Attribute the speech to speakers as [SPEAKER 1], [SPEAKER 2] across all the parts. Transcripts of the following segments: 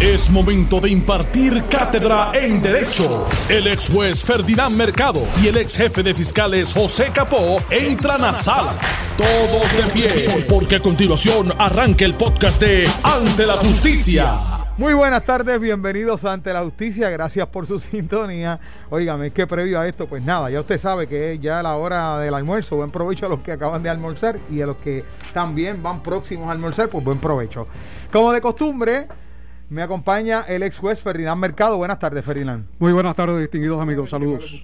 [SPEAKER 1] Es momento de impartir cátedra en Derecho. El ex juez Ferdinand Mercado y el ex jefe de fiscales José Capó entran a sala. Todos de pie, porque a continuación arranca el podcast de Ante la Justicia.
[SPEAKER 2] Muy buenas tardes, bienvenidos a Ante la Justicia, gracias por su sintonía. Óigame, es que previo a esto, pues nada, ya usted sabe que es ya la hora del almuerzo, buen provecho a los que acaban de almorzar y a los que también van próximos a almorzar, pues buen provecho. Como de costumbre, me acompaña el ex juez Ferdinand Mercado. Buenas tardes, Ferdinand.
[SPEAKER 3] Muy buenas tardes, distinguidos amigos. Saludos.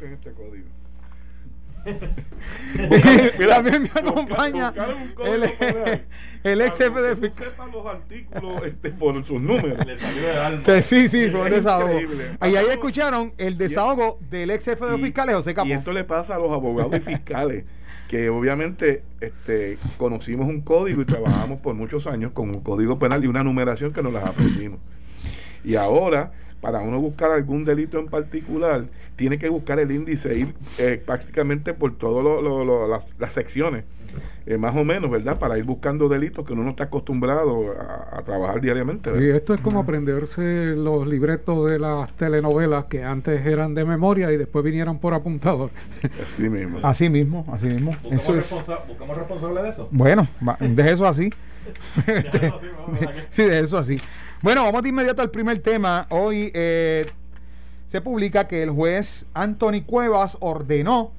[SPEAKER 2] También me acompaña el, el ex jefe de
[SPEAKER 4] fiscales. los artículos este, por sus números. Le salió
[SPEAKER 2] de alma. Sí, sí, por el desahogo. Y ahí escucharon el desahogo del ex jefe de fiscales, José Capó.
[SPEAKER 4] Y esto le pasa a los abogados y fiscales que obviamente este, conocimos un código y trabajamos por muchos años con un código penal y una numeración que nos las aprendimos. Y ahora, para uno buscar algún delito en particular, tiene que buscar el índice, ir eh, prácticamente por todas las, las secciones eh, más o menos, ¿verdad? Para ir buscando delitos que uno no está acostumbrado a, trabajar diariamente.
[SPEAKER 3] Sí, esto es como aprenderse los libretos de las telenovelas que antes eran de memoria y después vinieron por apuntador.
[SPEAKER 2] Así mismo. Así mismo, así mismo.
[SPEAKER 5] Eso es... ¿Buscamos responsable de eso?
[SPEAKER 2] Bueno, de eso así. sí, de eso así. Bueno, vamos de inmediato al primer tema. Hoy eh, se publica que el juez Anthony Cuevas ordenó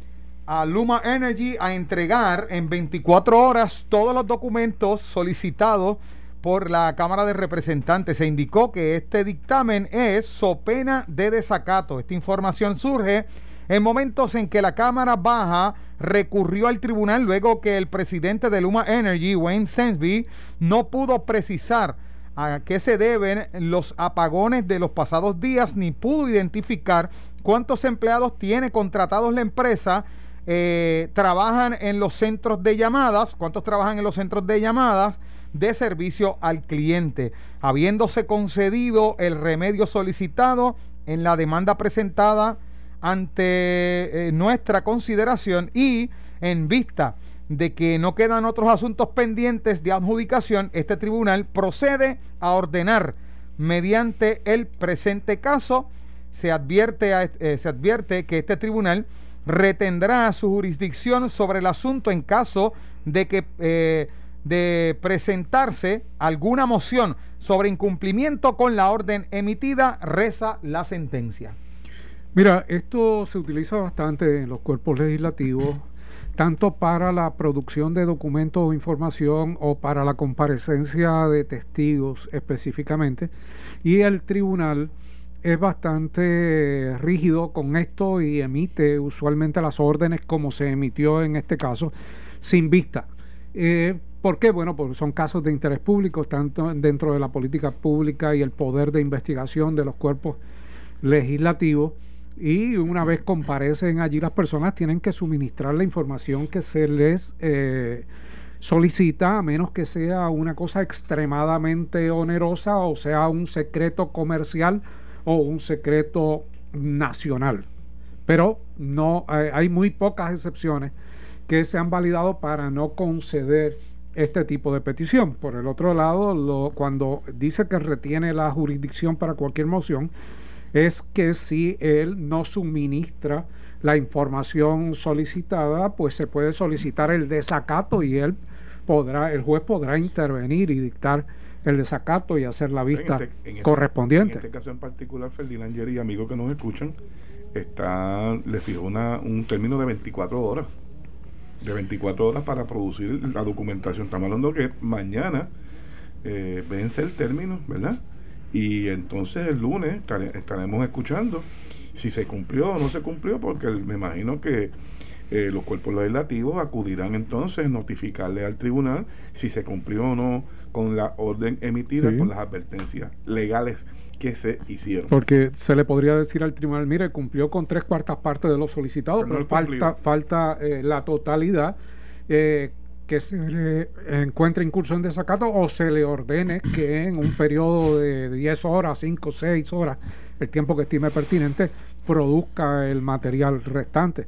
[SPEAKER 2] a Luma Energy a entregar en 24 horas todos los documentos solicitados por la Cámara de Representantes. Se indicó que este dictamen es so pena de desacato. Esta información surge en momentos en que la Cámara Baja recurrió al tribunal luego que el presidente de Luma Energy, Wayne Sensby, no pudo precisar a qué se deben los apagones de los pasados días ni pudo identificar cuántos empleados tiene contratados la empresa eh, trabajan en los centros de llamadas. ¿Cuántos trabajan en los centros de llamadas? de servicio al cliente, habiéndose concedido el remedio solicitado en la demanda presentada ante eh, nuestra consideración y en vista de que no quedan otros asuntos pendientes de adjudicación, este tribunal procede a ordenar mediante el presente caso, se advierte, eh, se advierte que este tribunal retendrá su jurisdicción sobre el asunto en caso de que eh, de presentarse alguna moción sobre incumplimiento con la orden emitida, reza la sentencia.
[SPEAKER 3] Mira, esto se utiliza bastante en los cuerpos legislativos, tanto para la producción de documentos o información o para la comparecencia de testigos específicamente, y el tribunal es bastante rígido con esto y emite usualmente las órdenes como se emitió en este caso, sin vista. Eh, ¿Por qué? Bueno, porque son casos de interés público, tanto dentro de la política pública y el poder de investigación de los cuerpos legislativos. Y una vez comparecen allí las personas, tienen que suministrar la información que se les eh, solicita, a menos que sea una cosa extremadamente onerosa o sea un secreto comercial o un secreto nacional. Pero no hay muy pocas excepciones que se han validado para no conceder este tipo de petición. Por el otro lado, lo, cuando dice que retiene la jurisdicción para cualquier moción, es que si él no suministra la información solicitada, pues se puede solicitar el desacato y él podrá, el juez podrá intervenir y dictar el desacato y hacer la vista este, este, correspondiente. En
[SPEAKER 4] este caso en particular, Ferdinand y amigos que nos escuchan, está, le fijó una, un término de 24 horas. De 24 horas para producir la documentación. Estamos hablando que mañana eh, vence el término, ¿verdad? Y entonces el lunes estaremos escuchando si se cumplió o no se cumplió, porque me imagino que eh, los cuerpos legislativos acudirán entonces a notificarle al tribunal si se cumplió o no con la orden emitida, con las advertencias legales que se hicieron.
[SPEAKER 3] Porque se le podría decir al tribunal, mire, cumplió con tres cuartas partes de lo solicitado, pero, falta, falta eh, la totalidad. Eh, que se le encuentre incurso en desacato o se le ordene que en un periodo de 10 horas, 5, 6 horas, el tiempo que estime pertinente, produzca el material restante.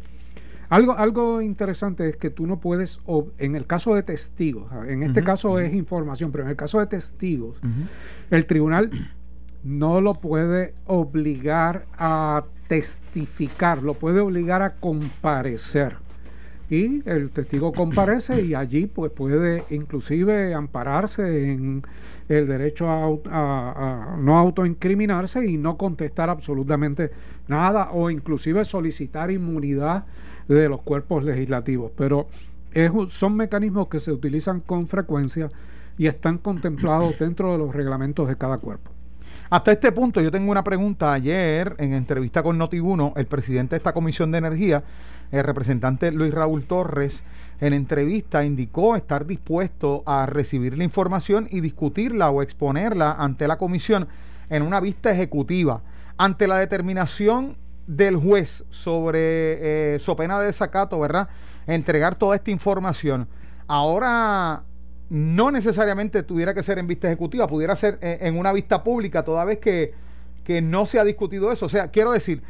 [SPEAKER 3] Algo, algo interesante es que tú no puedes, en el caso de testigos, en este caso es información, pero en el caso de testigos, el tribunal no lo puede obligar a testificar, lo puede obligar a comparecer. Y el testigo comparece y allí pues puede inclusive ampararse en el derecho a, no autoincriminarse y no contestar absolutamente nada o inclusive solicitar inmunidad de los cuerpos legislativos. Pero son mecanismos que se utilizan con frecuencia y están contemplados dentro de los reglamentos de cada cuerpo.
[SPEAKER 2] Hasta este punto yo tengo una pregunta. Ayer en entrevista con Noti1, el presidente de esta comisión de energía, el representante Luis Raúl Torres, en entrevista indicó estar dispuesto a recibir la información y discutirla o exponerla ante la comisión en una vista ejecutiva. Ante la determinación del juez sobre eh, su pena de desacato, ¿verdad? Entregar toda esta información. Ahora no necesariamente tuviera que ser en vista ejecutiva, pudiera ser eh, en, una vista pública, toda vez que, que no se ha discutido eso. O sea, quiero decir,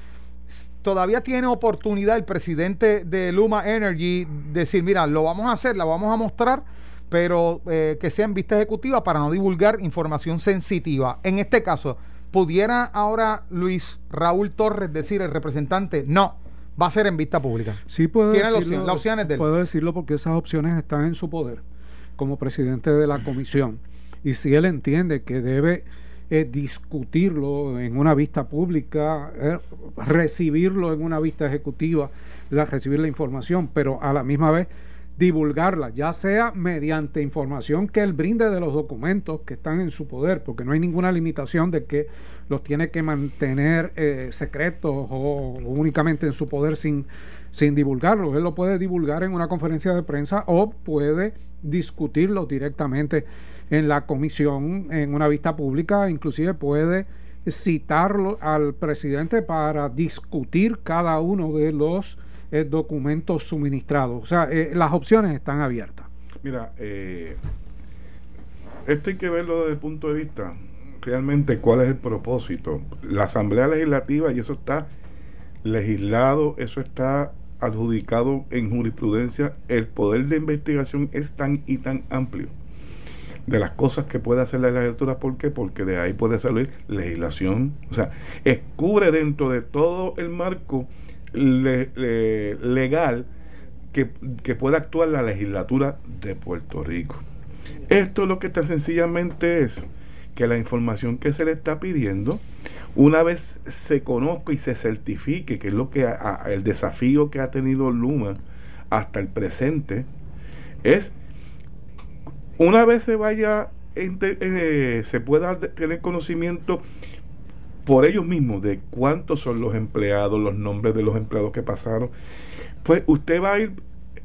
[SPEAKER 2] todavía tiene oportunidad el presidente de Luma Energy decir, mira, lo vamos a hacer, la vamos a mostrar, pero eh, que sea en vista ejecutiva para no divulgar información sensitiva. En este caso, ¿pudiera ahora Luis Raúl Torres decir, el representante, no, va a ser en vista pública?
[SPEAKER 3] Sí, puedo decirlo, las opciones de Puedo decirlo porque esas opciones están en su poder como presidente de la comisión. Y si él entiende que debe eh, discutirlo en una vista pública, eh, recibirlo en una vista ejecutiva, la, recibir la información, pero a la misma vez divulgarla, ya sea mediante información que él brinde de los documentos que están en su poder, porque no hay ninguna limitación de que los tiene que mantener eh, secretos o, únicamente en su poder sin, sin divulgarlos. Él lo puede divulgar en una conferencia de prensa o puede discutirlo directamente en la comisión, en una vista pública, inclusive puede citarlo al presidente para discutir cada uno de los eh, documentos suministrados. O sea, eh, las opciones están abiertas.
[SPEAKER 4] Mira, eh, esto hay que verlo desde el punto de vista realmente cuál es el propósito. La Asamblea Legislativa, y eso está legislado, eso está adjudicado en jurisprudencia, el poder de investigación es tan y tan amplio de las cosas que puede hacer la legislatura. ¿Por qué? Porque de ahí puede salir legislación. O sea, cubre dentro de todo el marco legal que, que pueda actuar la legislatura de Puerto Rico. Esto lo que tan sencillamente es que la información que se le está pidiendo una vez se conozca y se certifique, que es lo que el desafío que ha tenido Luma hasta el presente, es una vez se vaya, eh, se pueda tener conocimiento por ellos mismos de cuántos son los empleados, los nombres de los empleados que pasaron, pues usted va a ir,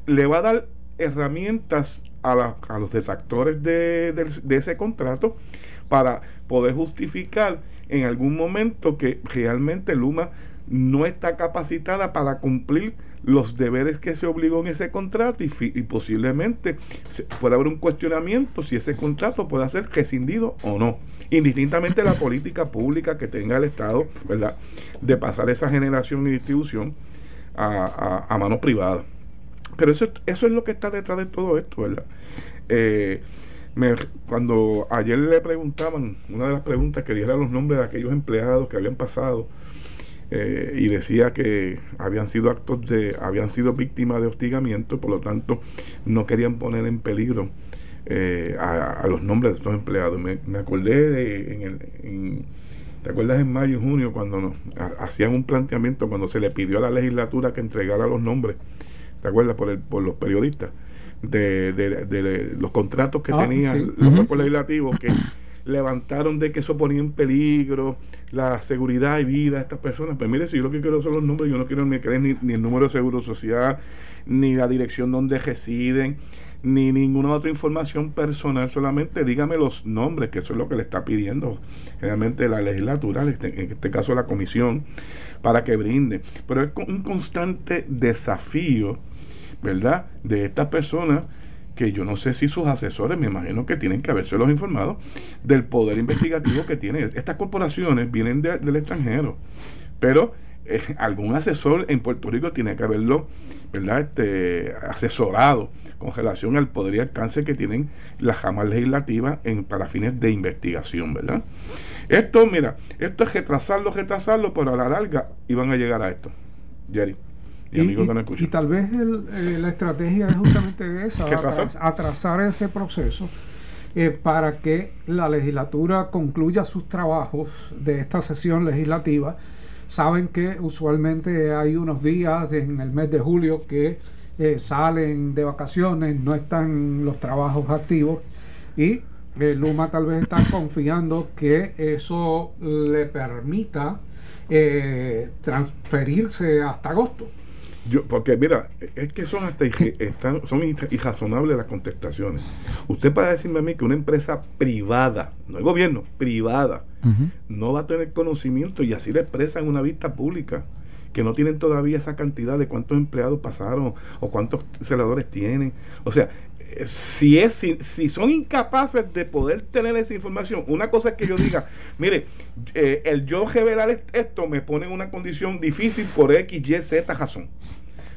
[SPEAKER 4] le va a dar herramientas a, a los detractores de, de ese contrato para poder justificar en algún momento que realmente Luma no está capacitada para cumplir los deberes que se obligó en ese contrato y, posiblemente pueda haber un cuestionamiento si ese contrato puede ser rescindido o no, indistintamente la política pública que tenga el Estado, ¿verdad?, de pasar esa generación y distribución a, a, manos privadas. Pero eso, eso es lo que está detrás de todo esto, ¿verdad? Eh, cuando ayer le preguntaban, una de las preguntas que diera los nombres de aquellos empleados que habían pasado eh, y decía que habían sido actos de, habían sido víctimas de hostigamiento, por lo tanto no querían poner en peligro eh, a, los nombres de estos empleados. Me, acordé de, en el, ¿te acuerdas en mayo y junio cuando hacían un planteamiento, cuando se le pidió a la legislatura que entregara los nombres, ¿te acuerdas? Por, el, por los periodistas de, de, los contratos que ah, tenían los cuerpos legislativos que levantaron de que eso ponía en peligro la seguridad y vida de estas personas. Pues mire, si yo lo que quiero son los números, yo no quiero ni, ni, ni el número de seguro social, ni la dirección donde residen, ni ninguna otra información personal, solamente dígame los nombres, que eso es lo que le está pidiendo realmente la legislatura, en este, este caso la comisión, para que brinde. Pero es un constante desafío ¿verdad? De estas personas que yo no sé si sus asesores, me imagino que tienen que los informado del poder investigativo que tienen. Estas corporaciones vienen del extranjero, pero eh, algún asesor en Puerto Rico tiene que haberlo, ¿verdad? Este, asesorado con relación al poder y alcance que tienen las jamas legislativas en, para fines de investigación, ¿verdad? Esto, mira, esto es retrasarlo, retrasarlo, pero a la larga iban a llegar a esto. Jerry.
[SPEAKER 3] Y, y, tal vez eh, la estrategia es justamente esa, atrasar ese proceso eh, para que la legislatura concluya sus trabajos de esta sesión legislativa. Saben que usualmente hay unos días en el mes de julio que eh, salen de vacaciones, no están los trabajos activos y Luma tal vez está confiando que eso le permita transferirse hasta agosto
[SPEAKER 4] yo, porque mira, es que son hasta están, son irrazonables las contestaciones. Usted para decirme a mí que una empresa privada, no el gobierno, privada, no va a tener conocimiento y así le expresa en una vista pública que no tienen todavía esa cantidad de cuántos empleados pasaron o cuántos celadores tienen. O sea, eh, si, es, si, son incapaces de poder tener esa información, una cosa es que yo diga, mire, eh, el yo revelar esto me pone en una condición difícil por X, Y, Z razón.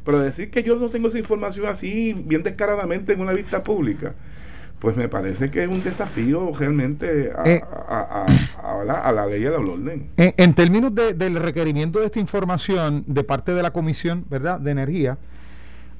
[SPEAKER 4] Pero decir que yo no tengo esa información así, bien descaradamente en una vista pública, pues me parece que es un desafío realmente a, eh, la ley de la orden.
[SPEAKER 2] En, términos del requerimiento de esta información de parte de la Comisión ¿verdad? de Energía,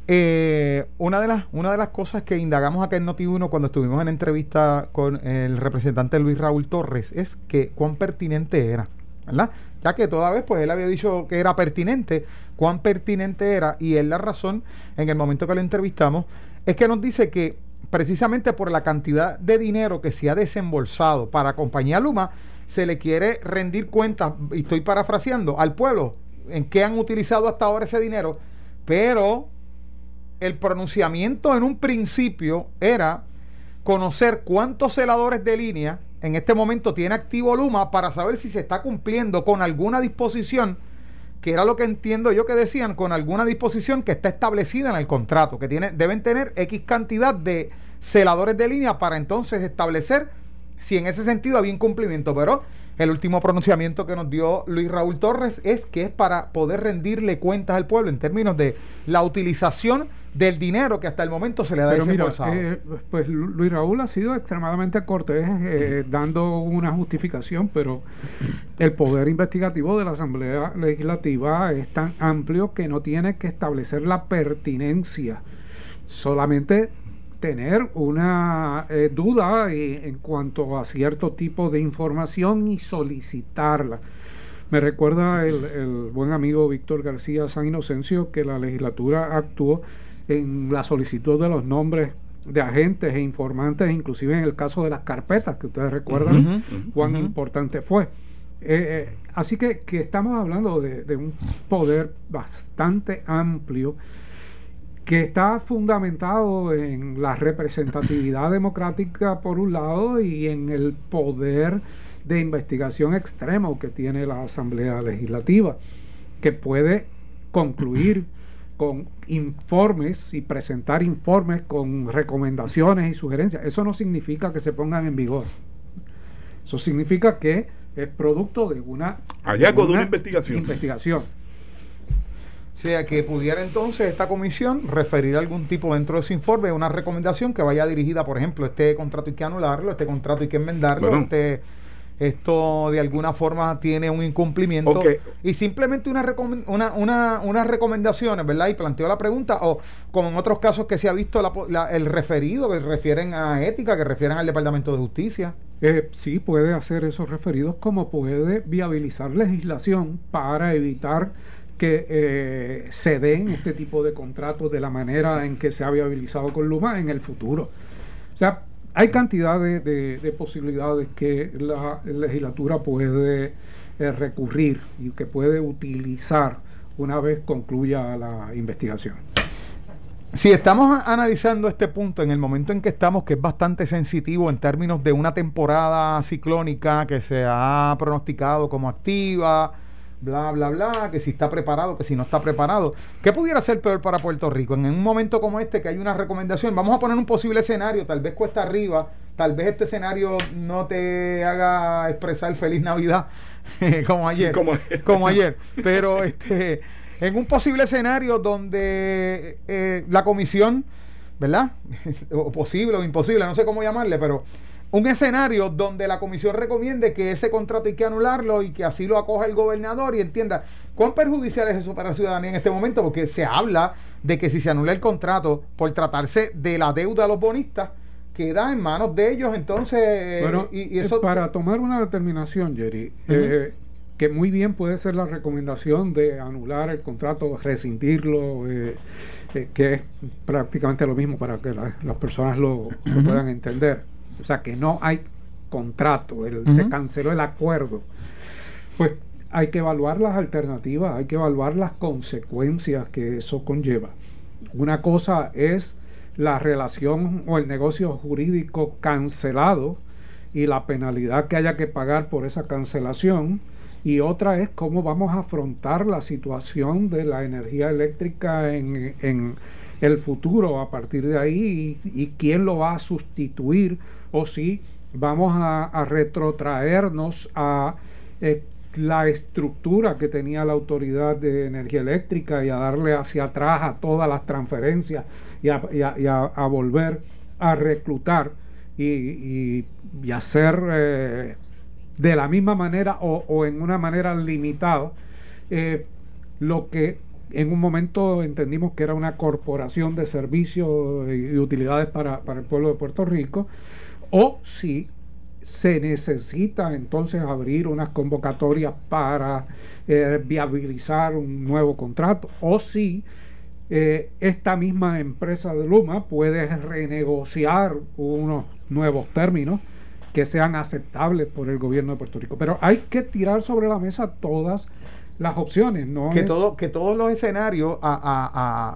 [SPEAKER 2] eh, una, de las, una de las cosas que indagamos acá en Noti1 cuando estuvimos en entrevista con el representante Luis Raúl Torres es que cuán pertinente era, ¿verdad? Ya que toda vez pues él había dicho que era pertinente, cuán pertinente era y es la razón en el momento que lo entrevistamos es que nos dice que precisamente por la cantidad de dinero que se ha desembolsado para Compañía Luma, se le quiere rendir cuentas, y estoy parafraseando, al pueblo en qué han utilizado hasta ahora ese dinero, pero el pronunciamiento en un principio era conocer cuántos celadores de línea en este momento tiene activo Luma para saber si se está cumpliendo con alguna disposición, que era lo que entiendo yo que decían, con alguna disposición que está establecida en el contrato, que tiene, deben tener X cantidad de celadores de línea para entonces establecer si en ese sentido había incumplimiento. Pero el último pronunciamiento que nos dio Luis Raúl Torres es que es para poder rendirle cuentas al pueblo en términos de la utilización del dinero que hasta el momento se le da
[SPEAKER 3] Pero eh, pues Luis Raúl ha sido extremadamente cortés eh, dando una justificación, pero el poder investigativo de la Asamblea Legislativa es tan amplio que no tiene que establecer la pertinencia, solamente tener una eh, duda en cuanto a cierto tipo de información y solicitarla. Me recuerda el, el buen amigo Víctor García San Inocencio que la legislatura actuó en la solicitud de los nombres de agentes e informantes, inclusive en el caso de las carpetas, que ustedes recuerdan cuán importante fue. Eh, eh, así que, que, estamos hablando de, de, un poder bastante amplio que está fundamentado en la representatividad democrática por un lado y en el poder de investigación extremo que tiene la Asamblea Legislativa, que puede concluir con informes y presentar informes con recomendaciones y sugerencias. Eso no significa que se pongan en vigor. Eso significa que es producto de una,
[SPEAKER 4] hallazgo de una investigación.
[SPEAKER 2] investigación. O sea, que pudiera entonces esta comisión referir algún tipo dentro de ese informe, una recomendación que vaya dirigida, por ejemplo, este contrato hay que anularlo, este contrato hay que enmendarlo, este esto de alguna forma tiene un incumplimiento y simplemente una, una, una, unas recomendaciones, ¿verdad? Y planteó la pregunta, o como en otros casos que se ha visto el referido, que refieren a ética, que refieren al Departamento de Justicia.
[SPEAKER 3] Eh, sí, puede hacer esos referidos como puede viabilizar legislación para evitar que eh, se den este tipo de contratos de la manera en que se ha viabilizado con Luma en el futuro. O sea, hay cantidad de, posibilidades que la legislatura puede eh, recurrir y que puede utilizar una vez concluya la investigación.
[SPEAKER 2] Si estamos analizando este punto en el momento en que estamos, que es bastante sensitivo en términos de una temporada ciclónica que se ha pronosticado como activa, bla, bla, bla, que si está preparado, que si no está preparado. ¿Qué pudiera ser peor para Puerto Rico? En un momento como este que hay una recomendación, vamos a poner un posible escenario, tal vez cuesta arriba, tal vez este escenario no te haga expresar feliz Navidad como ayer,
[SPEAKER 4] Como
[SPEAKER 2] como,
[SPEAKER 4] ayer.
[SPEAKER 2] ayer, pero este en un posible escenario donde eh, la comisión, ¿verdad? o posible o imposible, no sé cómo llamarle, pero un escenario donde la comisión recomiende que ese contrato hay que anularlo y que así lo acoja el gobernador y entienda cuán perjudicial es eso para la ciudadanía en este momento, porque se habla de que si se anula el contrato por tratarse de la deuda de los bonistas, queda en manos de ellos, entonces,
[SPEAKER 3] Bueno,
[SPEAKER 2] y, y eso...
[SPEAKER 3] para tomar una determinación, Jerry, eh, que muy bien puede ser la recomendación de anular el contrato, rescindirlo, eh, eh, que es prácticamente lo mismo para que la- las personas lo, lo puedan entender. O sea, que no hay contrato, el- se canceló el acuerdo. Pues hay que evaluar las alternativas, hay que evaluar las consecuencias que eso conlleva. Una cosa es la relación o el negocio jurídico cancelado y la penalidad que haya que pagar por esa cancelación. Y otra es cómo vamos a afrontar la situación de la energía eléctrica en, en el futuro a partir de ahí y, quién lo va a sustituir o si vamos a, retrotraernos a eh, la estructura que tenía la Autoridad de Energía Eléctrica y a darle hacia atrás a todas las transferencias y a, volver a reclutar y, y- y hacer eh, de la misma manera o, o en una manera limitada eh, lo que en un momento entendimos que era una corporación de servicios y utilidades para, para el pueblo de Puerto Rico, o si se necesita entonces abrir unas convocatorias para eh, viabilizar un nuevo contrato, o si eh, esta misma empresa de Luma puede renegociar unos nuevos términos que sean aceptables por el gobierno de Puerto Rico. Pero hay que tirar sobre la mesa todas las opciones, ¿no?
[SPEAKER 2] que,
[SPEAKER 3] es-
[SPEAKER 2] todo, que todos los escenarios, a, a,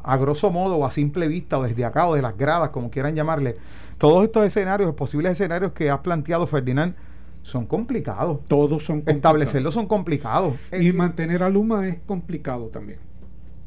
[SPEAKER 2] a, a grosso modo, o a simple vista, o desde acá, o de las gradas, como quieran llamarle, todos estos escenarios, posibles escenarios que has planteado, Ferdinand, son complicados.
[SPEAKER 3] todos son complicados.
[SPEAKER 2] Establecerlos son complicados.
[SPEAKER 3] y
[SPEAKER 2] Eh,
[SPEAKER 3] mantener a Luma es complicado también.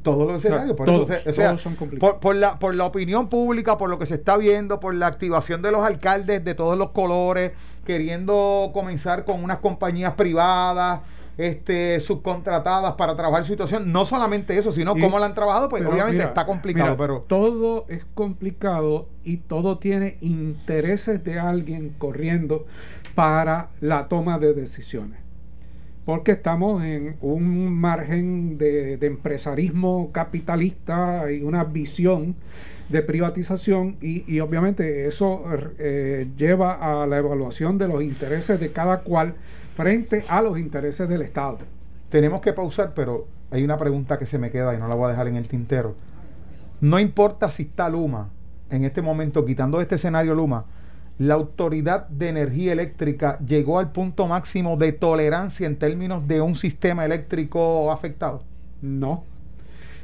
[SPEAKER 2] todos los escenarios, por
[SPEAKER 3] todos,
[SPEAKER 2] eso, o sea,
[SPEAKER 3] todos son complicados.
[SPEAKER 2] por, por la, por la opinión pública, por lo que se está viendo, por la activación de los alcaldes de todos los colores, queriendo comenzar con unas compañías privadas, este, subcontratadas para trabajar su situación. No solamente eso, sino
[SPEAKER 3] Y-
[SPEAKER 2] cómo la han trabajado, pues obviamente
[SPEAKER 3] mira,
[SPEAKER 2] está complicado,
[SPEAKER 3] mira,
[SPEAKER 2] pero
[SPEAKER 3] todo es complicado y todo tiene intereses de alguien corriendo para la toma de decisiones. Porque estamos en un margen de, empresarismo capitalista y una visión de privatización y, y obviamente eso eh, lleva a la evaluación de los intereses de cada cual frente a los intereses del Estado.
[SPEAKER 2] tenemos que pausar, pero hay una pregunta que se me queda y no la voy a dejar en el tintero. No importa si está Luma, en este momento, quitando este escenario Luma, la Autoridad de Energía Eléctrica llegó al punto máximo de tolerancia en términos de un sistema eléctrico afectado.
[SPEAKER 3] No,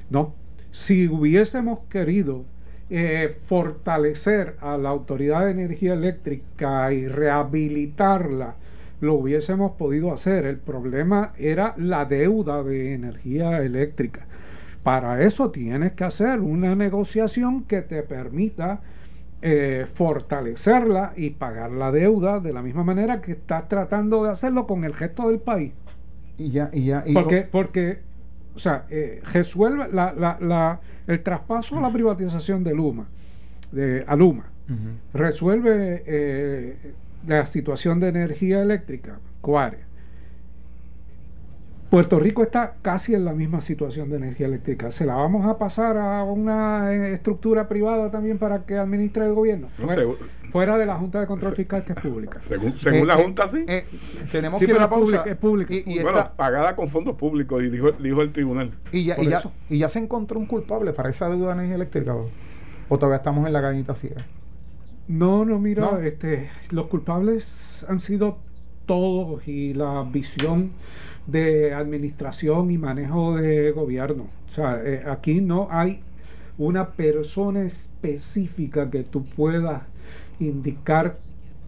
[SPEAKER 3] no. Si hubiésemos querido eh, fortalecer a la Autoridad de Energía Eléctrica y rehabilitarla, lo hubiésemos podido hacer. El problema era la deuda de energía eléctrica. Para eso tienes que hacer una negociación que te permita eh, fortalecerla y pagar la deuda de la misma manera que estás tratando de hacerlo con el resto del país.
[SPEAKER 2] Y ya, y ya, y
[SPEAKER 3] Porque, porque o sea, eh, resuelve la, la, la- el traspaso a la privatización de Luma, de, a Luma, resuelve eh, la situación de energía eléctrica. ¿Cuál? Puerto Rico está casi en la misma situación de energía eléctrica. ¿Se la vamos a pasar a una eh, estructura privada también para que administre el gobierno?
[SPEAKER 4] No
[SPEAKER 3] Fuera,
[SPEAKER 4] sé,
[SPEAKER 3] fuera de la Junta de Control Fiscal que es pública.
[SPEAKER 4] según según
[SPEAKER 2] Eh,
[SPEAKER 4] la
[SPEAKER 2] eh,
[SPEAKER 4] Junta, sí.
[SPEAKER 2] eh, tenemos
[SPEAKER 3] Sí,
[SPEAKER 2] que ir a pausa.
[SPEAKER 3] pública, es pública,
[SPEAKER 2] Y, y
[SPEAKER 4] bueno,
[SPEAKER 2] esta-
[SPEAKER 4] pagada con fondos públicos, y dijo, dijo el tribunal.
[SPEAKER 2] y ya,
[SPEAKER 3] por
[SPEAKER 2] y, ya,
[SPEAKER 3] eso.
[SPEAKER 2] y ya se encontró un culpable para esa deuda de energía eléctrica. ¿O, o todavía estamos en la cañita ciega?
[SPEAKER 3] No, no, mira,
[SPEAKER 2] ¿No?
[SPEAKER 3] este, los culpables han sido todos y la visión de administración y manejo de gobierno. O sea, eh, aquí no hay una persona específica que tú puedas indicar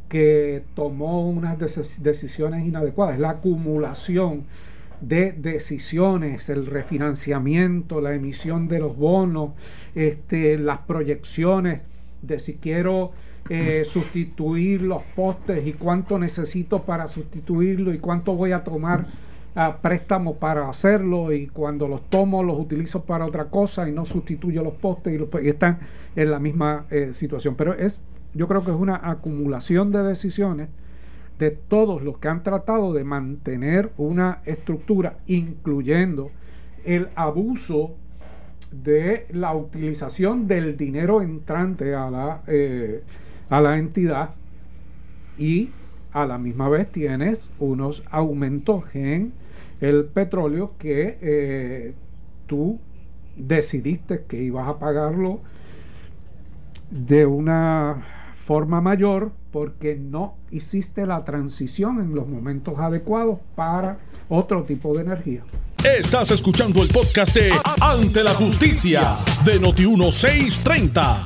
[SPEAKER 3] que tomó unas decis- decisiones inadecuadas. La acumulación de decisiones, el refinanciamiento, la emisión de los bonos, este, las proyecciones de si quiero eh, sustituir los postes y cuánto necesito para sustituirlo y cuánto voy a tomar a préstamo para hacerlo y cuando los tomo los utilizo para otra cosa y no sustituyo los postes y, están en la misma eh, situación. Pero es, yo creo que es una acumulación de decisiones de todos los que han tratado de mantener una estructura, incluyendo el abuso de la utilización del dinero entrante a la, eh, a la entidad y a la misma vez tienes unos aumentos en el petróleo que eh, tú decidiste que ibas a pagarlo de una forma mayor porque no hiciste la transición en los momentos adecuados para otro tipo de energía.
[SPEAKER 1] Estás escuchando el podcast de Ante la Justicia de Noti1630.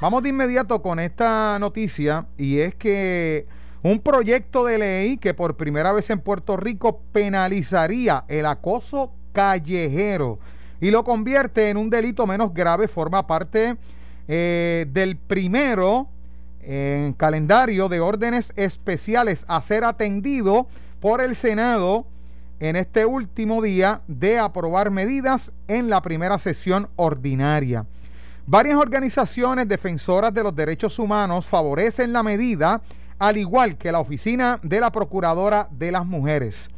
[SPEAKER 2] Vamos de inmediato con esta noticia y es que un proyecto de ley que por primera vez en Puerto Rico penalizaría el acoso callejero y lo convierte en un delito menos grave forma parte eh, del primero en calendario de órdenes especiales a ser atendido por el Senado en este último día de aprobar medidas en la primera sesión ordinaria. Varias organizaciones defensoras de los derechos humanos favorecen la medida, al igual que la oficina de la Procuradora de las Mujeres.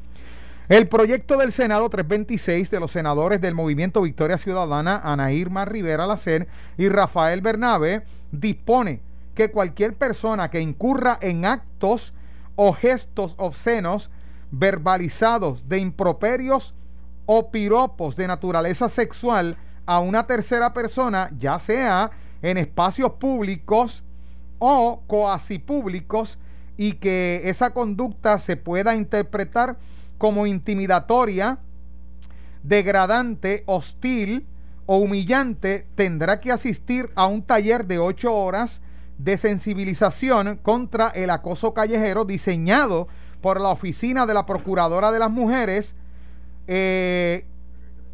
[SPEAKER 2] El proyecto del Senado 326 de los senadores del Movimiento Victoria Ciudadana, Ana Irma Rivera Lacer y Rafael Bernabe, dispone que cualquier persona que incurra en actos o gestos obscenos verbalizados de improperios o piropos de naturaleza sexual a una tercera persona, ya sea en espacios públicos o coasi públicos, y que esa conducta se pueda interpretar como intimidatoria, degradante, hostil o humillante, tendrá que asistir a un taller de ocho horas de sensibilización contra el acoso callejero diseñado por la Oficina de la Procuradora de las Mujeres eh,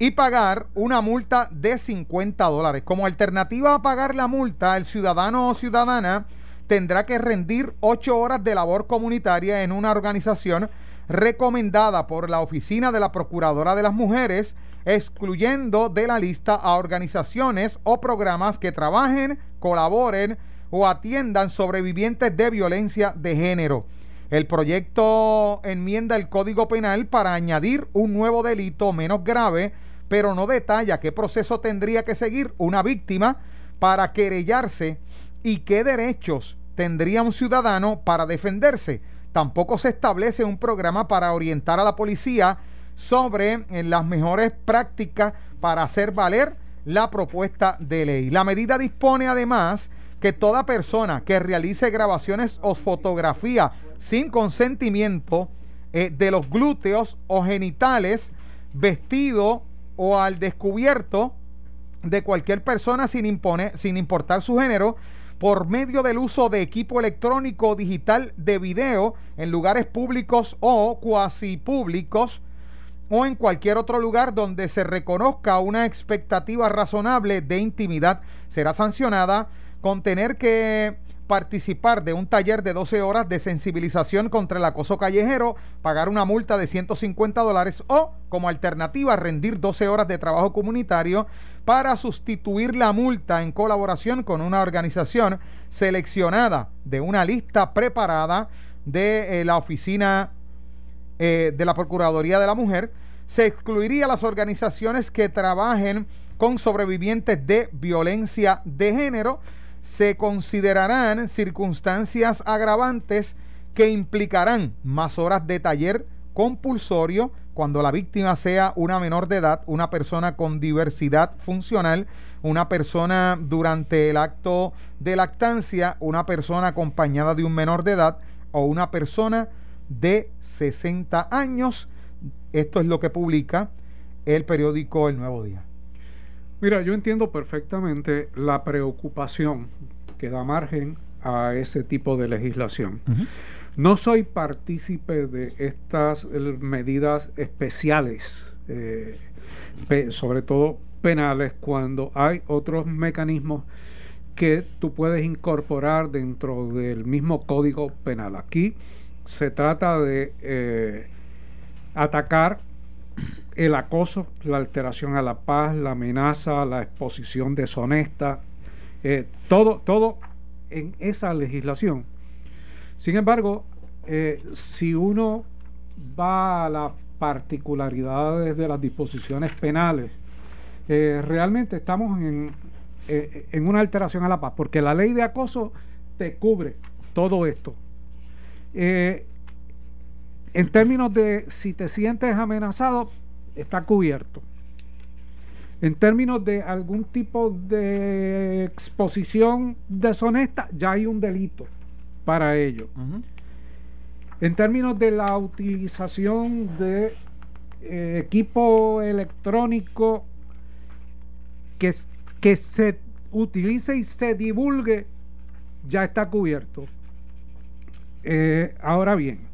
[SPEAKER 2] y pagar una multa de 50 dólares. Como alternativa a pagar la multa, el ciudadano o ciudadana tendrá que rendir 8 horas de labor comunitaria en una organización recomendada por la Oficina de la Procuradora de las Mujeres, excluyendo de la lista a organizaciones o programas que trabajen, colaboren o atiendan sobrevivientes de violencia de género. El proyecto enmienda el Código Penal para añadir un nuevo delito menos grave, pero no detalla qué proceso tendría que seguir una víctima para querellarse y qué derechos tendría un ciudadano para defenderse. Tampoco se establece un programa para orientar a la policía sobre eh, las mejores prácticas para hacer valer la propuesta de ley. La medida dispone además que toda persona que realice grabaciones o fotografía sin consentimiento eh, de los glúteos o genitales, vestido o al descubierto de cualquier persona sin, sin importar su género, por medio del uso de equipo electrónico digital de video en lugares públicos o cuasi públicos o en cualquier otro lugar donde se reconozca una expectativa razonable de intimidad, será sancionada con tener que participar de un taller de 12 horas de sensibilización contra el acoso callejero, pagar una multa de 150 dólares o, como alternativa, rendir 12 horas de trabajo comunitario para sustituir la multa en colaboración con una organización seleccionada de una lista preparada de eh, la oficina eh, de la Procuraduría de la Mujer. Se excluiría las organizaciones que trabajen con sobrevivientes de violencia de género se considerarán circunstancias agravantes que implicarán más horas de taller compulsorio cuando la víctima sea una menor de edad, una persona con diversidad funcional, una persona durante el acto de lactancia, una persona acompañada de un menor de edad o una persona de 60 años. Esto es lo que publica el periódico El Nuevo Día.
[SPEAKER 3] Mira, yo entiendo perfectamente la preocupación que da margen a ese tipo de legislación. No soy partícipe de estas eh, medidas especiales, eh, sobre todo penales, cuando hay otros mecanismos que tú puedes incorporar dentro del mismo código penal. Aquí se trata de eh, atacar el acoso, la alteración a la paz, la amenaza, la exposición deshonesta, todo, todo en esa legislación sin embargo, eh, si uno va a las particularidades de las disposiciones penales, eh, realmente estamos en, eh, en una alteración a la paz, porque la ley de acoso te cubre todo esto. en términos de si te sientes amenazado, está cubierto. En términos de algún tipo de exposición deshonesta, ya hay un delito para ello. En términos de la utilización de eh, equipo electrónico que, que se utilice y se divulgue, ya está cubierto. Eh, ahora bien,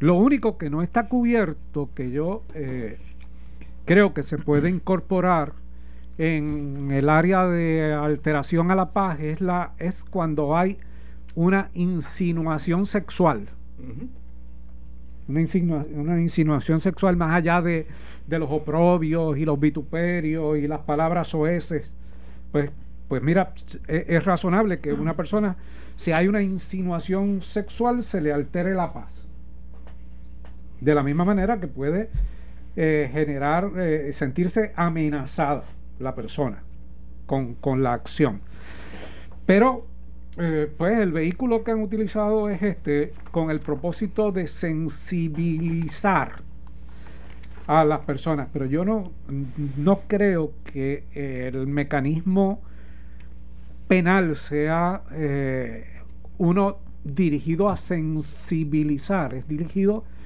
[SPEAKER 3] lo único que no está cubierto, que yo eh, creo que se puede incorporar en el área de alteración a la paz, es, la, es cuando hay una insinuación sexual. una, insinuación sexual más allá de, los oprobios y los vituperios y las palabras soeces. Pues, pues mira, es, es razonable que una persona, si hay una insinuación sexual, se le altere la paz. De la misma manera que puede eh, generar, eh, sentirse amenazada la persona con, con la acción. Pero eh, pues el vehículo que han utilizado es este con el propósito de sensibilizar a las personas, pero yo no, no creo que el mecanismo penal sea uno dirigido a sensibilizar, es dirigido a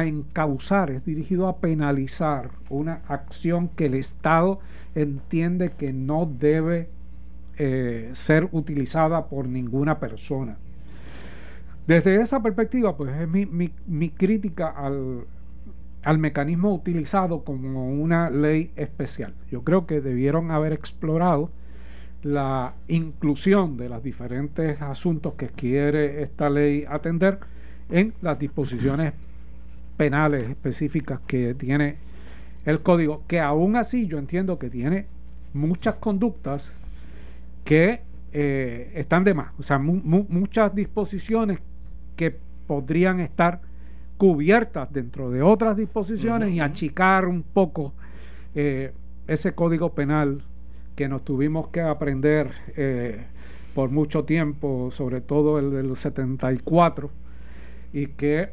[SPEAKER 3] encauzar, es dirigido a penalizar una acción que el Estado entiende que no debe eh, ser utilizada por ninguna persona. Desde esa perspectiva, pues es mi, mi, crítica al, al, mecanismo utilizado como una ley especial. Yo creo que debieron haber explorado la inclusión de los diferentes asuntos que quiere esta ley atender en las disposiciones penales específicas que tiene el código, que aún así yo entiendo que tiene muchas conductas que eh, están de más. O sea, muchas disposiciones que podrían estar cubiertas dentro de otras disposiciones y achicar un poco eh, ese código penal que nos tuvimos que aprender eh, por mucho tiempo, sobre todo el del 74, y que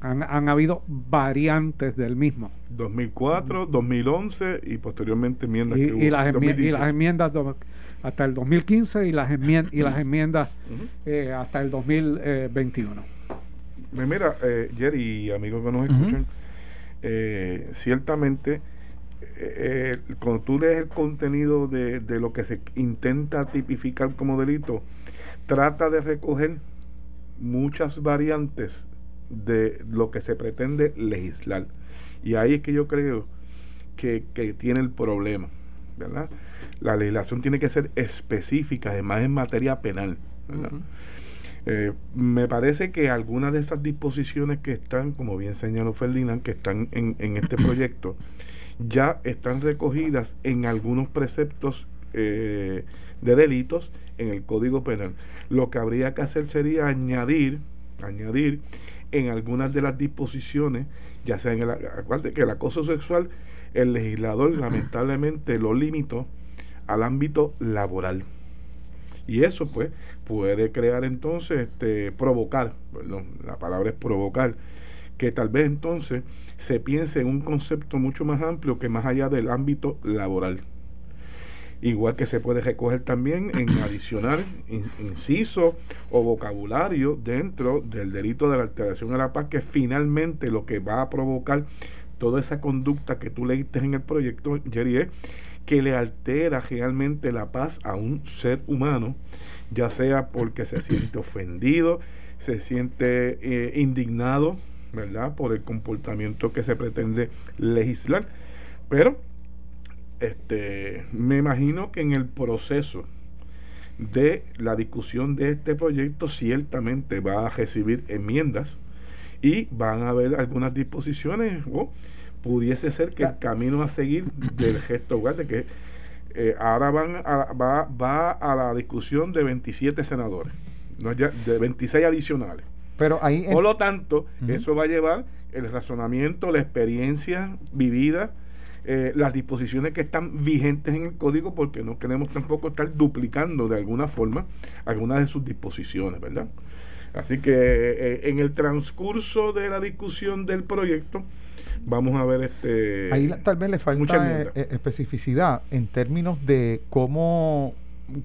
[SPEAKER 3] han, han, habido variantes del mismo.
[SPEAKER 4] 2004, 2011 y posteriormente enmiendas
[SPEAKER 3] y, que y las, y las enmiendas hasta el 2015 y las, enmiendas, y las enmiendas eh, hasta el 2021.
[SPEAKER 4] Mira, eh, Jerry y amigos que nos escuchan, eh, ciertamente eh, cuando tú lees el contenido de, de lo que se intenta tipificar como delito, trata de recoger muchas variantes de lo que se pretende legislar. Y ahí es que yo creo que, que tiene el problema, ¿verdad? La legislación tiene que ser específica, además en materia penal, eh, me parece que algunas de esas disposiciones que están, como bien señaló Ferdinand, que están en, en este proyecto, ya están recogidas en algunos preceptos eh, de delitos en el Código Penal. Lo que habría que hacer sería añadir, añadir en algunas de las disposiciones, ya sea en el, que el acoso sexual, el legislador lamentablemente lo limitó al ámbito laboral. Y eso pues puede crear entonces, este, provocar, perdón, la palabra es provocar, que tal vez entonces se piense en un concepto mucho más amplio que más allá del ámbito laboral. Igual que se puede recoger también en adicionar inciso o vocabulario dentro del delito de la alteración a la paz, que finalmente lo que va a provocar toda esa conducta que tú leíste en el proyecto, Jerry, es que le altera realmente la paz a un ser humano, ya sea porque se siente ofendido, se siente eh, indignado, ¿verdad?, por el comportamiento que se pretende legislar. Pero este, me imagino que en el proceso de la discusión de este proyecto ciertamente va a recibir enmiendas y van a haber algunas disposiciones o pudiese ser que el camino a seguir del gesto guarde que eh, ahora van a, va, va a la discusión de 27 senadores, no ya, de 26 adicionales.
[SPEAKER 2] Pero ahí
[SPEAKER 4] Por lo tanto, eso va a llevar el razonamiento, la experiencia vivida, eh, las disposiciones que están vigentes en el código, porque no queremos tampoco estar duplicando de alguna forma algunas de sus disposiciones, ¿verdad? Así que eh, en el transcurso de la discusión del proyecto, vamos a ver este
[SPEAKER 2] ahí tal vez le falta eh, especificidad en términos de cómo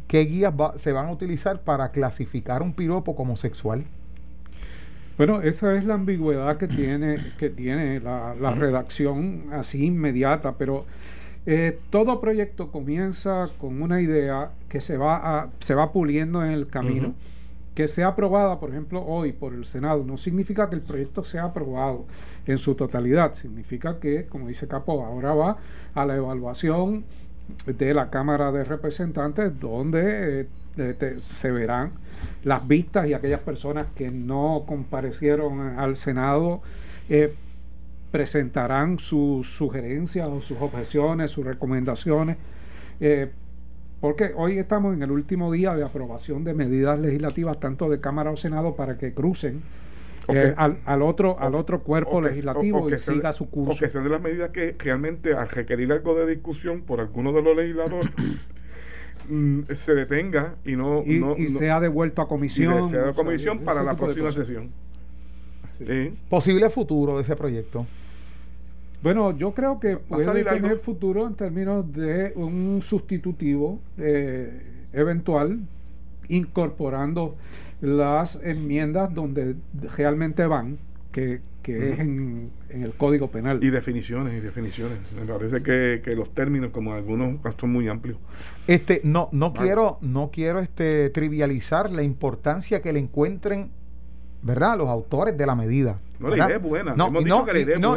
[SPEAKER 2] qué guías se van a utilizar para clasificar un piropo como sexual
[SPEAKER 3] bueno, esa es la ambigüedad que tiene, que tiene la, redacción así inmediata, pero eh, todo proyecto comienza con una idea que se va, a, se va puliendo en el camino. Que sea aprobada, por ejemplo, hoy por el Senado, no significa que el proyecto sea aprobado en su totalidad. Significa que, como dice Capo, ahora va a la evaluación de la Cámara de Representantes, donde eh, se verán las vistas y aquellas personas que no comparecieron al Senado eh, presentarán sus sugerencias o sus objeciones, sus recomendaciones, eh, porque hoy estamos en el último día de aprobación de medidas legislativas tanto de Cámara o Senado para que crucen eh, al, otro al otro cuerpo legislativo y siga su curso.
[SPEAKER 4] O que sean de las medidas que realmente al requerir algo de discusión por alguno de los legisladores Mm, se detenga y no
[SPEAKER 3] y, sea devuelto a comisión.
[SPEAKER 4] Sea comisión para la próxima sesión.
[SPEAKER 2] Posible futuro de ese proyecto.
[SPEAKER 3] Bueno yo creo que puede tener futuro en términos de un sustitutivo eh, eventual incorporando las enmiendas donde realmente van que que es en, el Código Penal.
[SPEAKER 4] Y definiciones, y definiciones. Me parece que, los términos, como algunos, son muy amplios.
[SPEAKER 2] Este, no, no quiero, no quiero este trivializar la importancia que le encuentren, ¿verdad? Los autores de la medida.
[SPEAKER 4] No, la idea es buena.
[SPEAKER 2] No,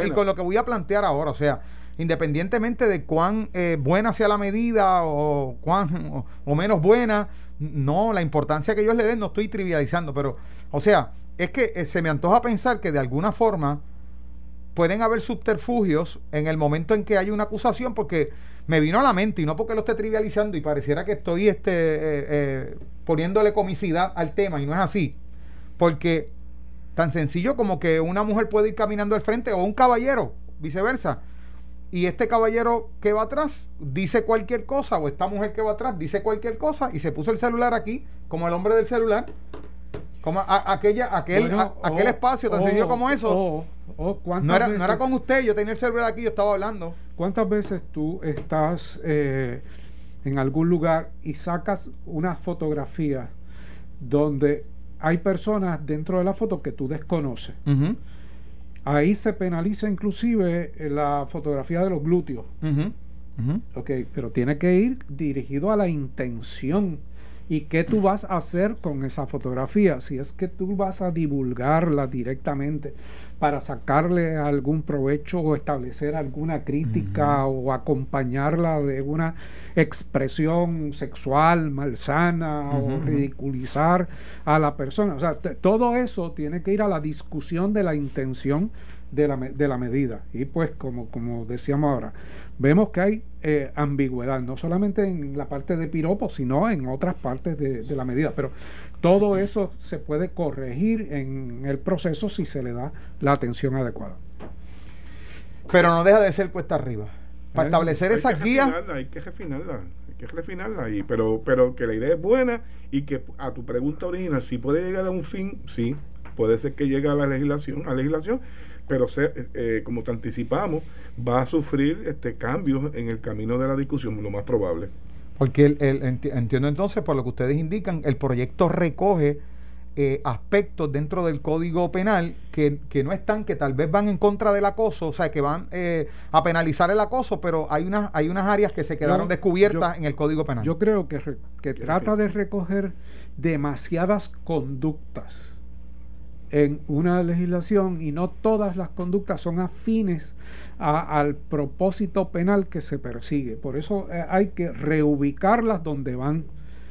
[SPEAKER 2] y, con lo que voy a plantear ahora, o sea, independientemente de cuán eh, buena sea la medida o cuán o, menos buena, no, la importancia que ellos le den no estoy trivializando, pero, o sea, es que eh, se me antoja pensar que de alguna forma pueden haber subterfugios en el momento en que hay una acusación, porque me vino a la mente, y no porque lo esté trivializando y pareciera que estoy este, eh, eh, poniéndole comicidad al tema, y no es así. Porque tan sencillo como que una mujer puede ir caminando al frente o un caballero, viceversa. Y este caballero que va atrás dice cualquier cosa, o esta mujer que va atrás dice cualquier cosa, y se puso el celular aquí, como el hombre del celular, como aquella, aquel, aquel espacio tan sencillo como eso. no, era, no era con usted, yo tenía el celular aquí, yo estaba hablando.
[SPEAKER 3] ¿Cuántas veces tú estás eh, en algún lugar y sacas una fotografía donde hay personas dentro de la foto que tú desconoces? Ahí se penaliza inclusive la fotografía de los glúteos. Ok, pero tiene que ir dirigido a la intención y qué tú vas a hacer con esa fotografía, si es que tú vas a divulgarla directamente para sacarle algún provecho o establecer alguna crítica o acompañarla de una expresión sexual malsana o ridiculizar a la persona. O sea, todo eso tiene que ir a la discusión de la intención de la, de la medida. Y pues, como, como decíamos ahora, vemos que hay eh, ambigüedad, no solamente en la parte de piropo, sino en otras partes de, la medida. Pero todo eso se puede corregir en el proceso si se le da la atención adecuada.
[SPEAKER 2] Pero no deja de ser cuesta arriba. Para establecer esa guía
[SPEAKER 4] Hay que refinarla, hay que refinarla, y, pero, pero que la idea es buena y que a tu pregunta original, si puede llegar a un fin, sí, puede ser que llegue a la legislación, a legislación, pero eh, como te anticipamos, va a sufrir este cambios en el camino de la discusión, lo más probable.
[SPEAKER 2] Porque el, entiendo entonces, por lo que ustedes indican, el proyecto recoge eh, aspectos dentro del Código Penal que, no están, que tal vez van en contra del acoso, o sea, que van eh, a penalizar el acoso, pero hay unas, hay unas áreas que se quedaron descubiertas en el Código Penal.
[SPEAKER 3] Yo creo que, que trata de recoger demasiadas conductas en una legislación y no todas las conductas son afines al propósito penal que se persigue. Por eso eh, hay que reubicarlas donde van